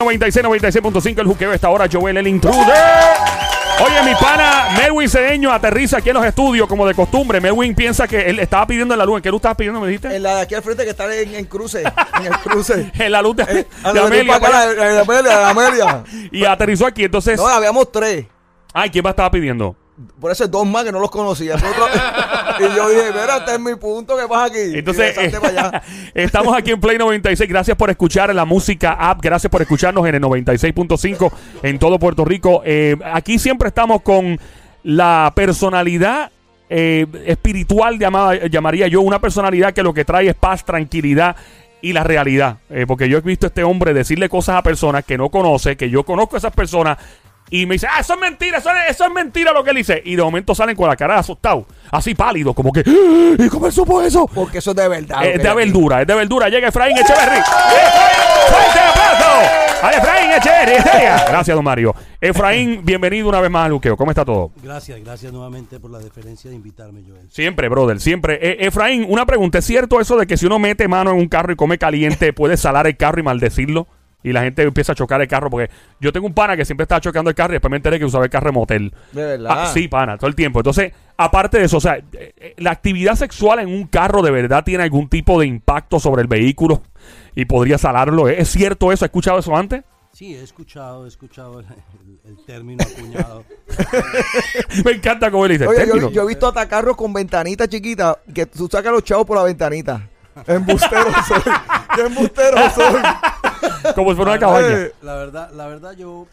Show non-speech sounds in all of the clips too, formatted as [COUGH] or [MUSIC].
96, 96.5 el juqueo esta hora, Joel el intruder. Oye, mi pana Melwin Cedeño aterriza aquí en los estudios como de costumbre. Melwin piensa que él estaba pidiendo en la luz. ¿En qué luz estabas pidiendo, me dijiste? En la de aquí al frente que está en, en cruce. En el cruce. [LAUGHS] en la luz de, Eh, de Amelia. acá, la- la Amelia, la [LAUGHS] Amelia. Y aterrizó aquí. Entonces, No, habíamos tres. ay, ¿quién más estaba pidiendo? Por eso dos más que no los conocía. Otro- [LAUGHS] y yo dije, mira, este es mi punto, ¿qué pasa aquí? Entonces, allá. [LAUGHS] estamos aquí en Play 96. Gracias por escuchar la música app. Gracias por escucharnos en el 96.5 en todo Puerto Rico. Eh, aquí siempre estamos con la personalidad eh, espiritual, llamada, llamaría yo, una personalidad que lo que trae es paz, tranquilidad y la realidad. Eh, porque yo he visto a este hombre decirle cosas a personas que no conoce, que yo conozco a esas personas. Y me dice, ah, eso es mentira, eso es, eso es mentira lo que él dice. Y de momento salen con la cara asustado, así pálido, como que, "Ah, ¿y cómo él supo eso? Porque eso es de verdad. Es lo de verdura, es de verdura. Llega Efraín Echeverry. ¡Fuerte aplauso! A Efraín Echeverry. [LAUGHS] Gracias, don Mario. Efraín, [LAUGHS] bienvenido una vez más al Luqueo. ¿Cómo está todo? Gracias, gracias nuevamente por la deferencia de invitarme, Joel. Siempre, brother, siempre. Eh, Efraín, una pregunta. ¿Es cierto eso de que si uno mete mano en un carro y come caliente, [LAUGHS] puede salar el carro y maldecirlo? Y la gente empieza a chocar el carro. Porque yo tengo un pana que siempre estaba chocando el carro y después me enteré que usaba el carro de motel. De verdad. Ah, sí, pana, todo el tiempo. Entonces, aparte de eso, o sea, eh, eh, la actividad sexual en un carro de verdad tiene algún tipo de impacto sobre el vehículo y podría salarlo. ¿Es cierto eso? ¿Has escuchado eso antes? Sí, he escuchado, he escuchado el, término acuñado. [LAUGHS] Me encanta cómo él dice. Oye, yo he visto hasta carros con ventanitas chiquitas que tú sacas los chavos por la ventanita. Embustero soy. [LAUGHS] Qué embustero soy. [LAUGHS] Como si fuera una cabaña. verdad- La verdad, la verdad yo,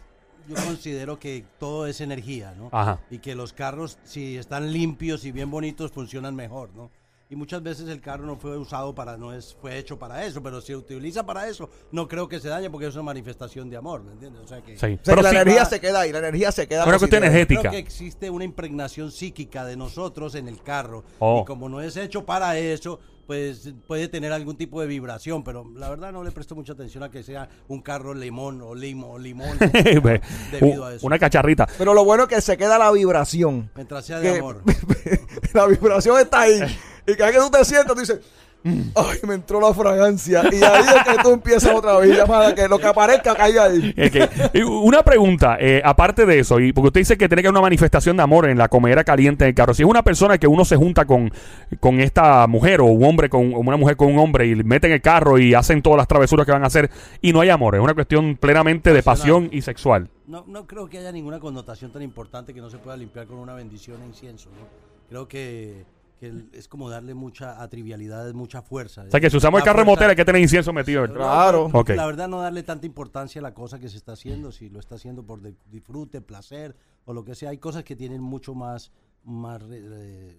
yo considero que todo es energía, ¿no? Ajá. Y que los carros, si están limpios y bien bonitos, funcionan mejor, ¿no? Y muchas veces el carro no fue usado para, no es, fue hecho para eso, pero si se utiliza para eso, no creo que se dañe porque es una manifestación de amor, ¿me entiendes? O sea que Sí. O sea, Pero que la sí, energía va- se queda ahí, la energía se queda Una cuestión energética. Creo que existe una impregnación psíquica de nosotros en el carro. Oh. Y como no es hecho para eso, pues puede tener algún tipo de vibración. Pero la verdad no le presto mucha atención a que sea un carro limón o limo o limón. [LAUGHS] Debido a eso. Una cacharrita. Pero lo bueno es que se queda la vibración. Mientras sea de Que- amor. [LAUGHS] la vibración está ahí. Y cada vez que tú te sientas, tú dices, ay, me entró la fragancia. Y ahí es que tú empiezas otra vez. Ya para que lo que aparezca caiga ahí. Una pregunta, eh, aparte de eso, y porque usted dice que tiene que haber una manifestación de amor en la comedera caliente del carro. Si es una persona que uno se junta con, con esta mujer o un hombre con o una mujer con un hombre y meten el carro y hacen todas las travesuras que van a hacer y no hay amor, es una cuestión plenamente de pasión y sexual. No, no creo que haya ninguna connotación tan importante que no se pueda limpiar con una bendición e incienso. ¿no? Creo que, que es como darle mucha a trivialidades, mucha fuerza. O sea que si usamos el carro de fuerza- motel hay que tener incienso metido. Claro. No. La verdad, no darle tanta importancia a la cosa que se está haciendo, si lo está haciendo por de- disfrute, placer o lo que sea. Hay cosas que tienen mucho más. más re- re-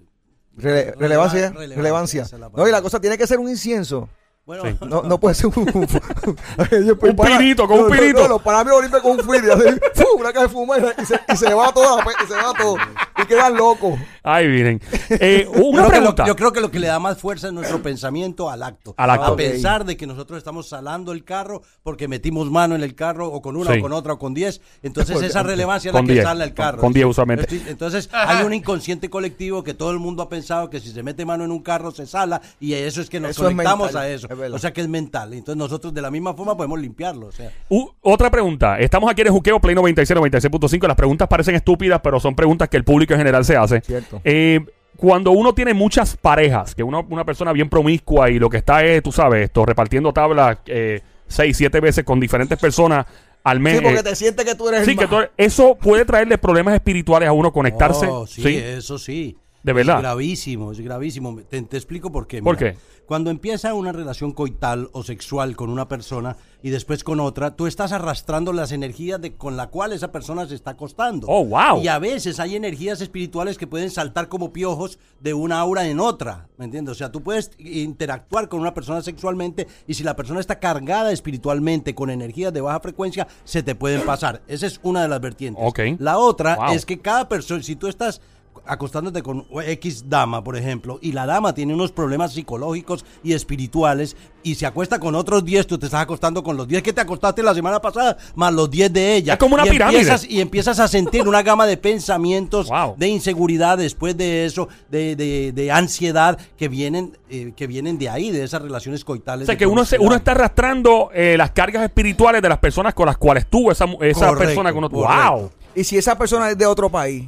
Rele- releva- relevancia, relevancia. esa es la No, y la cosa tiene que ser un incienso. Bueno, Sí. No, no puede ser un. un, [LAUGHS] Un pirito, con un pirito. No, no, para mí ahorita con un [LAUGHS] ¡fu! una caja de fuma y, y se, y se va todo, y se va todo. [LAUGHS] Y quedan locos. Ay, miren. Eh, una Creo lo- pregunta. yo creo que lo que le da más fuerza es nuestro pensamiento al acto. Al acto. A Ok. pensar de que nosotros estamos salando el carro porque metimos mano en el carro o con una Sí. o con otra o con 10. Entonces esa relevancia es la que 10, sale el carro. con 10 usualmente. Estoy- Entonces hay un inconsciente colectivo que todo el mundo ha pensado que si se mete mano en un carro se sala y eso es que nos Eso conectamos a eso. es. O sea que es mental. Entonces nosotros de la misma forma podemos limpiarlo. O sea, U- otra pregunta. Estamos aquí en el Juqueo Play 96, 96.5. Las preguntas parecen estúpidas, pero son preguntas que el público en general se hace. Cierto. Eh, cuando uno tiene muchas parejas, que uno, una persona bien promiscua y lo que está es, tú sabes, esto, repartiendo tablas eh, seis, siete veces con diferentes personas al mes. Sí, porque eh, te sientes que tú eres sí, el que eso puede traerle problemas espirituales a uno conectarse. Oh, sí, eso sí. De verdad. Es gravísimo, es gravísimo. Te, te explico por qué. ¿Por qué? Cuando empieza una relación coital o sexual con una persona y después con otra, tú estás arrastrando las energías de, con la cual esa persona se está acostando. Oh, wow. Y a veces hay energías espirituales que pueden saltar como piojos de una aura en otra. ¿Me entiendes? O sea, tú puedes interactuar con una persona sexualmente y si la persona está cargada espiritualmente con energías de baja frecuencia, se te pueden pasar. Esa es una de las vertientes. Ok. La otra Wow. es que cada persona, si tú estás acostándote con X dama, por ejemplo, y la dama tiene unos problemas psicológicos y espirituales, y se acuesta con otros 10, tú te estás acostando con los 10 que te acostaste la semana pasada, más los 10 de ella. Es como una y pirámide. Empiezas, y empiezas a sentir una gama de pensamientos, Wow. de inseguridad después de eso, de, de- de ansiedad que vienen, eh, que vienen de ahí, de esas relaciones coitales. O sea, que uno, se- uno está arrastrando eh, las cargas espirituales de las personas con las cuales tuvo esa, esa Correcto, persona que uno correcto. ¡Wow! Y si esa persona es de otro país,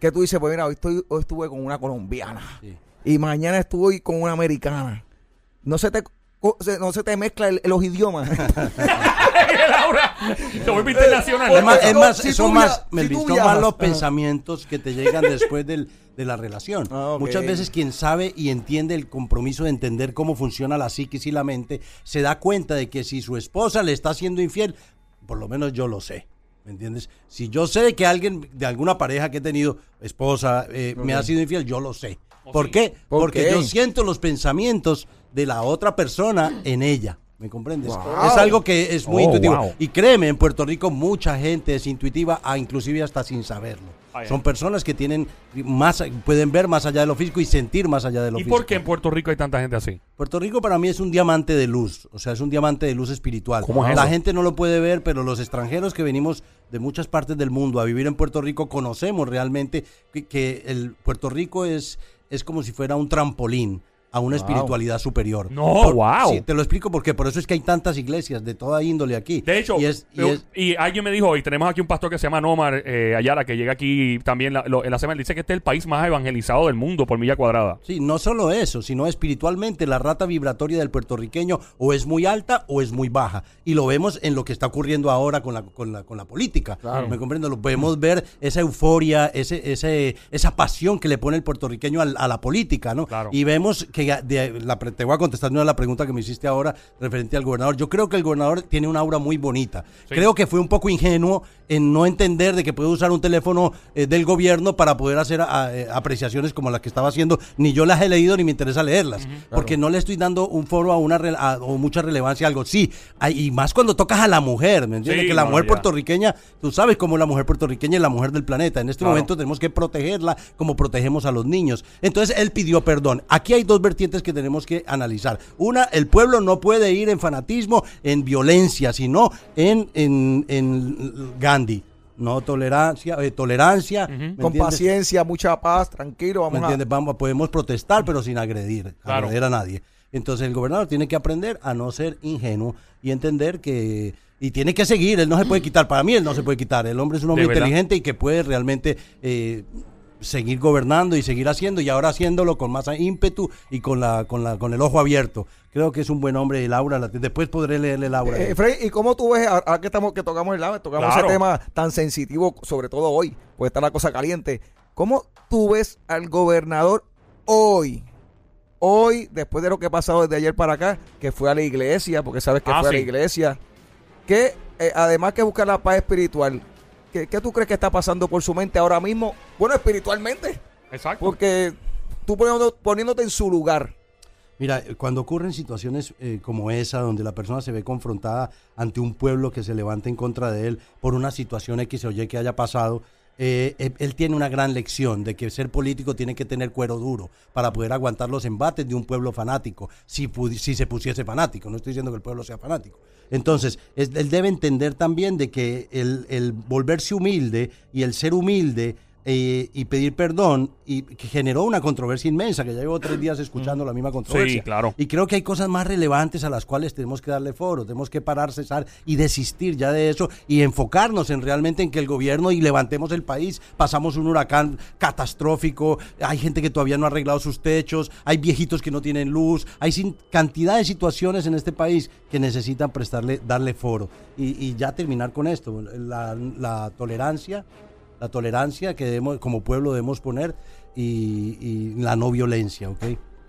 que tú dices, pues mira, hoy, estoy, hoy estuve con una colombiana Sí. y mañana estuve con una americana. No se te, no se te mezcla el- los idiomas. [LAUGHS] [LAUGHS] Laura, se vuelve internacional. Es más, es más, si son más, Melvin, son viajas. los Ajá. pensamientos que te llegan después del- de la relación. Ah. Muchas veces quien sabe y entiende el compromiso de entender cómo funciona la psiquis y la mente, se da cuenta de que si su esposa le está siendo infiel, por lo menos yo lo sé. ¿Me entiendes? Si yo sé que alguien de alguna pareja que he tenido, esposa, eh, me ha sido infiel, yo lo sé. ¿Por sí. qué? ¿Por Porque qué? yo siento los pensamientos de la otra persona en ella. ¿Me comprendes? Wow. Es algo que es muy Oh, intuitivo. wow. Y créeme, en Puerto Rico mucha gente es intuitiva, ah, inclusive hasta sin saberlo. Ah. Son personas que tienen más, pueden ver más allá de lo físico y sentir más allá de lo ¿Y físico. por qué en Puerto Rico hay tanta gente así? Puerto Rico para mí es un diamante de luz, o sea, es un diamante de luz espiritual. ¿Cómo es La eso? gente no lo puede ver, pero los extranjeros que venimos de muchas partes del mundo a vivir en Puerto Rico conocemos realmente que, que el Puerto Rico es, es como si fuera un trampolín a una espiritualidad superior. No, wow. Sí, te lo explico porque por eso es que hay tantas iglesias de toda índole aquí. De hecho, y es- y yo- es- y alguien me dijo, y tenemos aquí un pastor que se llama Nomar eh, Ayala, que llega aquí también la- lo- en la semana, dice que este es el país más evangelizado del mundo por milla cuadrada. Sí, no solo eso, sino espiritualmente la rata vibratoria del puertorriqueño o es muy alta o es muy baja. Y lo vemos en lo que está ocurriendo ahora con la, con la, con la política. ¿Me comprendo? Lo podemos ver esa euforia, ese, ese, esa pasión que le pone el puertorriqueño al- a, la política, ¿no? Claro. Y vemos que de- la te voy a contestar una de la pregunta que me hiciste ahora referente al gobernador. Yo creo que el gobernador tiene una aura muy bonita. Sí. Creo que fue un poco ingenuo en no entender de que puede usar un teléfono eh, del gobierno para poder hacer a- eh, apreciaciones como las que estaba haciendo. Ni yo las he leído ni me interesa leerlas, porque no le estoy dando un foro a una re- a- o mucha relevancia a algo. Sí, hay- y más cuando tocas a la mujer, ¿me entiendes? Sí, que la no, mujer ya. puertorriqueña, tú sabes cómo la mujer puertorriqueña es la mujer del planeta. En este Claro. momento tenemos que protegerla como protegemos a los niños. Entonces él pidió perdón. Aquí hay dos vertientes que tenemos que analizar. Una, el pueblo no puede ir en fanatismo, en violencia, sino en, en, en Gandhi. No tolerancia, eh, tolerancia. ¿me Con paciencia, mucha paz, tranquilo, ¿Me vamos a... entiendes? Vamos, podemos protestar, pero sin agredir, Claro. agredir a nadie. Entonces el gobernador tiene que aprender a no ser ingenuo y entender que y tiene que seguir, él no se puede [CLEARS THROAT] quitar. Para mí él no se puede quitar. El hombre es un hombre inteligente y que puede realmente eh, seguir gobernando y seguir haciendo y ahora haciéndolo con más ímpetu y con la con la con el ojo abierto. Creo que es un buen hombre, Laura. la- Después podré leerle Laura. Eh, Freddy, ¿y cómo tú ves, ahora que, estamos, que tocamos el lado, tocamos Claro. ese tema tan sensitivo, sobre todo hoy, pues está la cosa caliente, ¿cómo tú ves al gobernador hoy? Hoy, después de lo que ha pasado desde ayer para acá, que fue a la iglesia, porque sabes que Ah, fue a la iglesia, que eh, además que buscar la paz espiritual, ¿qué, qué tú crees que está pasando por su mente ahora mismo? Bueno, espiritualmente, Exacto. porque tú poniendo- poniéndote en su lugar. Mira, cuando ocurren situaciones eh, como esa, donde la persona se ve confrontada ante un pueblo que se levanta en contra de él por una situación X o Y que haya pasado, eh, él, él tiene una gran lección de que ser político tiene que tener cuero duro para poder aguantar los embates de un pueblo fanático, si, se pusiese fanático. No estoy diciendo que el pueblo sea fanático. Entonces, es- él debe entender también de que el volverse humilde y el ser humilde eh, y pedir perdón y que generó una controversia inmensa, que ya llevo tres días escuchando la misma controversia. Sí, claro. Y creo que hay cosas más relevantes a las cuales tenemos que darle foro, tenemos que parar, cesar y desistir ya de eso y enfocarnos en realmente en que el gobierno y levantemos el país. Pasamos un huracán catastrófico, hay gente que todavía no ha arreglado sus techos, hay viejitos que no tienen luz, hay sin, cantidad de situaciones en este país que necesitan prestarle, darle foro. Y, y ya terminar con esto, la, la tolerancia, la tolerancia que debemos, como pueblo debemos poner y, y la no violencia.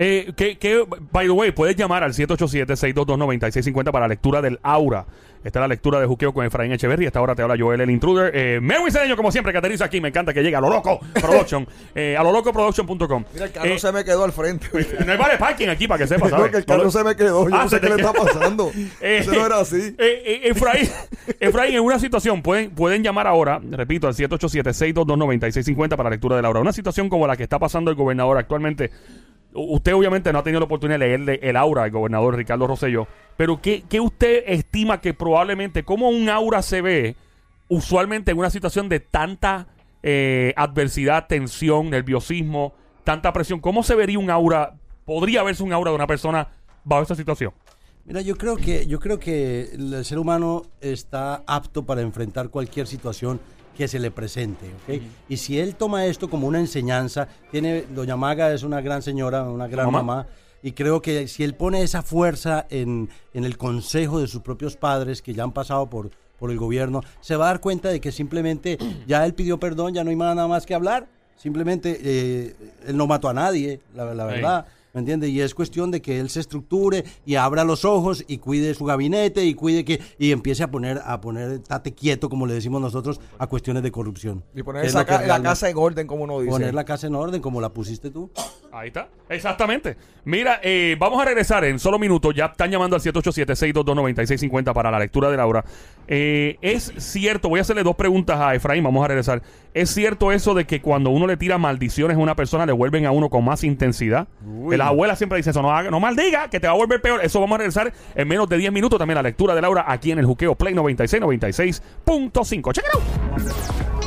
Eh, que, que, by the way, puedes llamar al 787-622-9650 para la lectura del aura. Esta es la lectura de Juqueo con Efraín Echeverry. Esta hora te habla Joel el Intruder. Eh, Merwin Cedeño, como siempre, que aterriza aquí. Me encanta que llegue a lo loco production. [LAUGHS] eh, a lo loco production.com. Mira, el carro Eh, se me quedó al frente. [LAUGHS] no hay vale parking aquí para que sepas, que el carro se me quedó. Yo Ah, no sé qué le está pasando. [LAUGHS] Eh, Eso no era así. eh, eh, Efraín, Efraín, en una situación, pueden, pueden llamar ahora, repito, al 787-622-9650 para la lectura de la hora. Una situación como la que está pasando el gobernador actualmente. Usted obviamente no ha tenido la oportunidad de leerle el aura al gobernador Ricardo Rosselló, pero ¿qué, qué usted estima que probablemente, cómo un aura se ve usualmente en una situación de tanta eh, adversidad, tensión, nerviosismo, tanta presión? ¿Cómo se vería un aura, podría verse un aura de una persona bajo esta situación? Mira, yo creo que yo creo que el ser humano está apto para enfrentar cualquier situación que se le presente, ¿ok? Y si él toma esto como una enseñanza, tiene Doña Maga es una gran señora, una gran Mamá. mamá, y creo que si él pone esa fuerza en, en el consejo de sus propios padres que ya han pasado por por el gobierno, se va a dar cuenta de que simplemente [CLEARS THROAT] ya él pidió perdón, ya no hay nada más que hablar. Simplemente eh, él no mató a nadie, la, verdad. ¿Me entiendes? Y es cuestión de que él se estructure y abra los ojos y cuide su gabinete y cuide que y empiece a poner a poner tate quieto como le decimos nosotros a cuestiones de corrupción. Y poner Es esa ca- la casa en orden, como uno dice. poner la casa en orden como la pusiste tú. Ahí está. Exactamente. Mira, eh, vamos a regresar en solo minutos. Ya están llamando al 787-622-9650 para la lectura de Laura. Eh, es cierto, voy a hacerle dos preguntas a Efraín, vamos a regresar. ¿Es cierto eso de que cuando uno le tira maldiciones a una persona le vuelven a uno con más intensidad? Uy. Las abuelas siempre dicen eso, no, haga- no maldiga, que te va a volver peor. Eso vamos a regresar en menos de 10 minutos también la lectura de Laura aquí en el Juqueo Play 96, 96.5. Check it out.